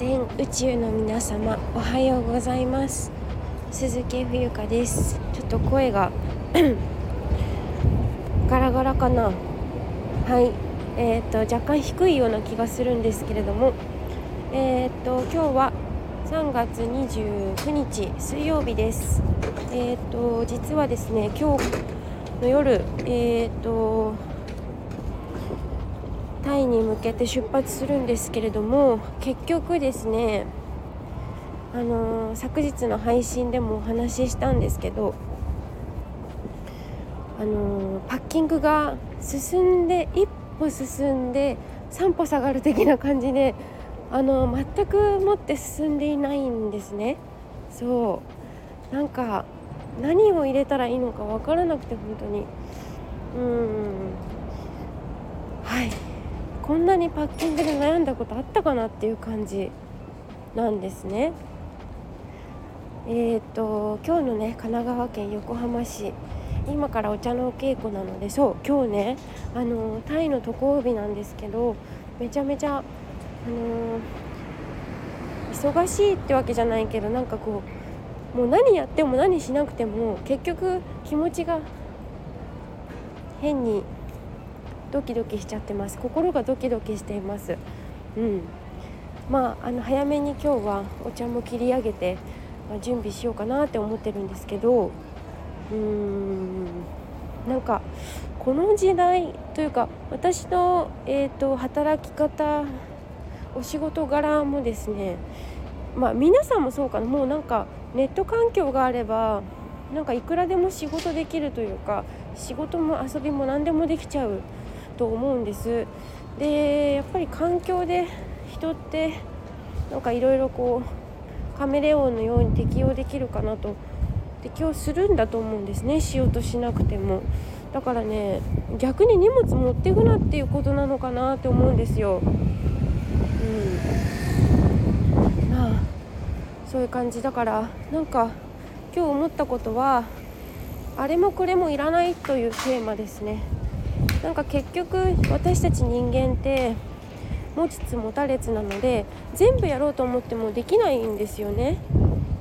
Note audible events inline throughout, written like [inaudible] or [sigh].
全宇宙の皆様おはようございます。鈴木冬香です。ちょっと声が [clears throat] ガラガラかな。はい。えー、っと若干低いような気がするんですけれども。えー、と今日は3月29日水曜日です。えー、っと実はですね今日の夜えっとに向けて出発するんですけれども結局ですねあのー、昨日の配信でもお話ししたんですけどあのー、パッキングが進んで一歩進んで3歩下がる的な感じであのー、全くもって進んでいないんですね。そう。なんか何を入れたらいいのか分からなくて本当に。うん。はい。こんなにパッキングで悩んだことあったかなっていう感じなんですね。えーと、今日のね神奈川県横浜市今からお茶のお稽古なのでそう今日ねあのタイの渡航日なんですけどめちゃめちゃあの忙しいってわけじゃないけどなんかこうもう何やっても何しなくても結局気持ちが変にドキドキしちゃってます。心がドキドキしています。うん。まああの早めに今日はお茶も切り上げて、まあ、準備しようかなって思ってるんですけどうーん。なんかこの時代というか私の、えーと、働き方お仕事柄もですねまあ皆さんもそうかな。もうなんかネット環境があればなんかいくらでも仕事できるというか仕事も遊びも何でもできちゃうと思うんです。でやっぱり環境で人ってなんかいろいろこうカメレオンのように適応できるかなと適応するんだと思うんですね。しようとしなくても。だからね逆に荷物持ってくなっていうことなのかなって思うんですよ。うん。まあそういう感じだからなんか今日思ったことはあれもこれもいらないというテーマですね。なんか結局私たち人間って持ちつ持たれつなので全部やろうと思ってもできないんですよね。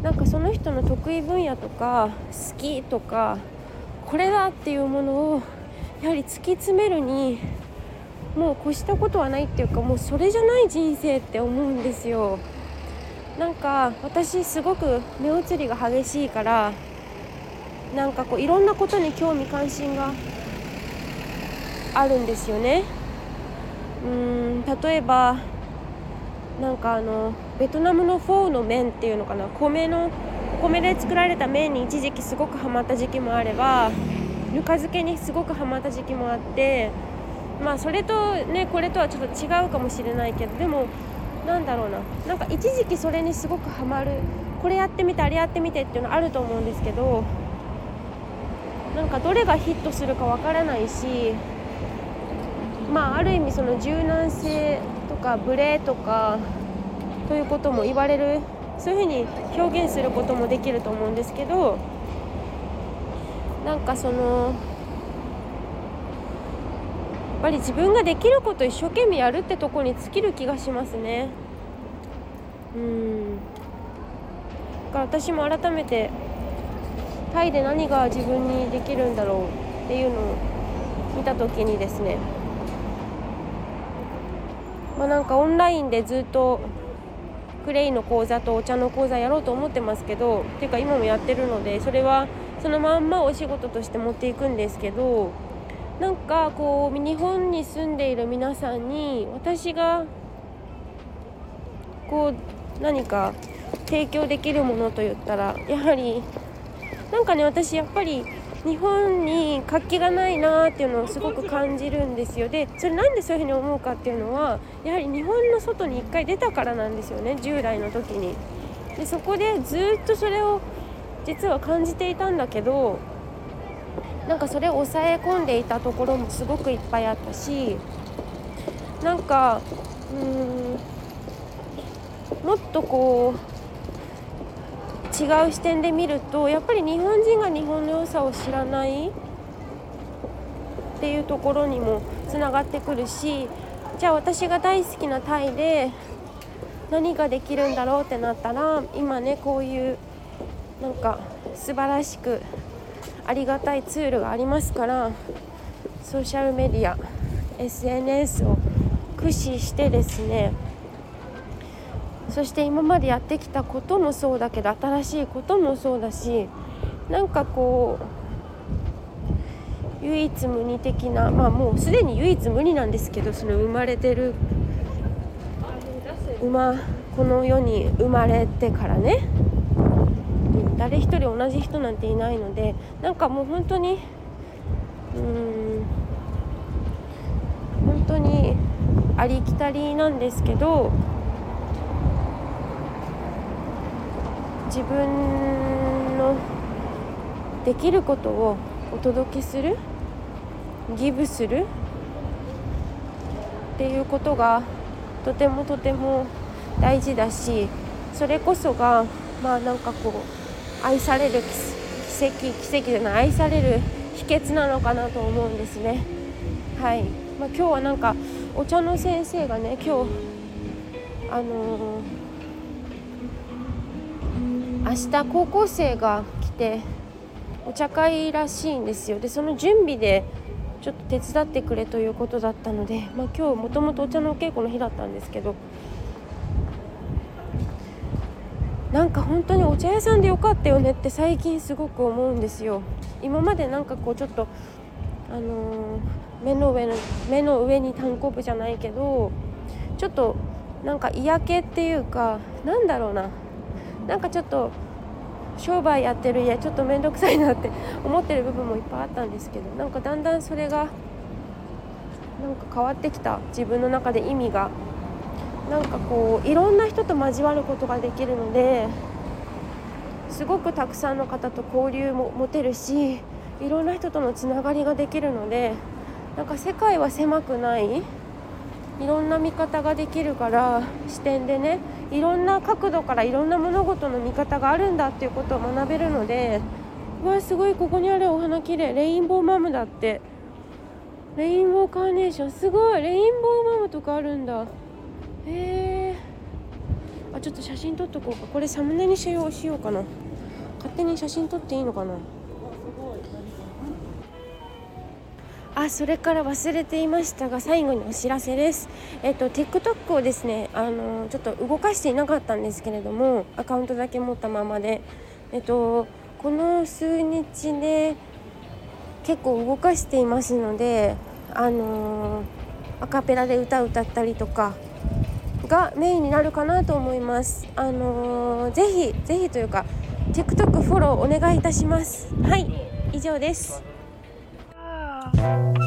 なんかその人の得意分野とか好きとかこれだっていうものをやはり突き詰めるにもう越したことはないっていうかもうそれじゃない人生って思うんですよ。なんか私すごく目移りが激しいからなんかこういろんなことに興味関心があるんですよね。うん例えばなんかあのベトナムのフォーの麺っていうのかな。米の米で作られた麺に一時期すごくハマった時期もあればぬか漬けにすごくハマった時期もあってまあそれとねこれとはちょっと違うかもしれないけどでもなんだろうな。なんか一時期それにすごくハマる。これやってみてあれやってみてっていうのあると思うんですけどなんかどれがヒットするかわからないしまあ、ある意味その柔軟性とかブレとかということも言われるそういうふうに表現することもできると思うんですけどなんかそのやっぱり自分ができること一生懸命やるってとこに尽きる気がしますね。うんだから私も改めてタイで何が自分にできるんだろうっていうのを見た時にですねまあ、なんかオンラインでずっとクレイの講座とお茶の講座やろうと思ってますけどっていうか今もやってるのでそれはそのまんまお仕事として持っていくんですけどなんかこう日本に住んでいる皆さんに私がこう何か提供できるものといったらやはりなんかね私やっぱり日本に活気がないなっていうのをすごく感じるんですよ。でそれなんでそういうふうに思うかっていうのはやはり日本の外に1回出たからなんですよね10代の時に。でそこでずっとそれを実は感じていたんだけどなんかそれを抑え込んでいたところもすごくいっぱいあったしなんかうーんもっとこう違う視点で見るとやっぱり日本人が日知らないっていうところにもつながってくるしじゃあ私が大好きなタイで何ができるんだろうってなったら今ねこういうなんか素晴らしくありがたいツールがありますからソーシャルメディア SNS を駆使してですねそして今までやってきたこともそうだけど新しいこともそうだしなんかこう唯一無二的なまあもうすでに唯一無二なんですけどその生まれてる馬この世に生まれてからね。誰一人同じ人なんていないのでなんかもう本当にうん本当にありきたりなんですけど自分のできることをお届けするギブする？っていうことがとてもとても大事だしそれこそがまあなんかこう愛される奇跡奇跡じゃない愛される秘訣なのかなと思うんですね。はい、まあ、今日はなんかお茶の先生がね今日あのー、明日高校生が来てお茶会らしいんですよ。でその準備でちょっと手伝ってくれということだったので、まあ、今日もともとお茶のお稽古の日だったんですけどなんか本当にお茶屋さんでよかったよねって最近すごく思うんですよ。今までなんかこうちょっとあのー、目の上の目の上に単行部じゃないけどちょっとなんか嫌気っていうかなんだろうな。なんかちょっと商売やってる家ちょっと面倒くさいなって思ってる部分もいっぱいあったんですけどなんかだんだんそれがなんか変わってきた。自分の中で意味が。なんかこういろんな人と交わることができるのですごくたくさんの方と交流も持てるしいろんな人とのつながりができるのでなんか世界は狭くない。いろんな見方ができるから視点でねいろんな角度からいろんな物事の見方があるんだっていうことを学べるのでうわすごいここにあるお花きれいレインボーマムだって。レインボーカーネーション。すごいレインボーマムとかあるんだ。へえあちょっと写真撮っとこうか。これサムネにしようしようかな。勝手に写真撮っていいのかな。あそれから忘れていましたが最後にお知らせです。えっと TikTok をですねあのちょっと動かしていなかったんですけれどもアカウントだけ持ったままでえっとこの数日で結構動かしていますのであのアカペラで歌歌ったりとかがメインになるかなと思います。あのぜひぜひというか TikTok フォローお願いいたします。はい以上です。thank you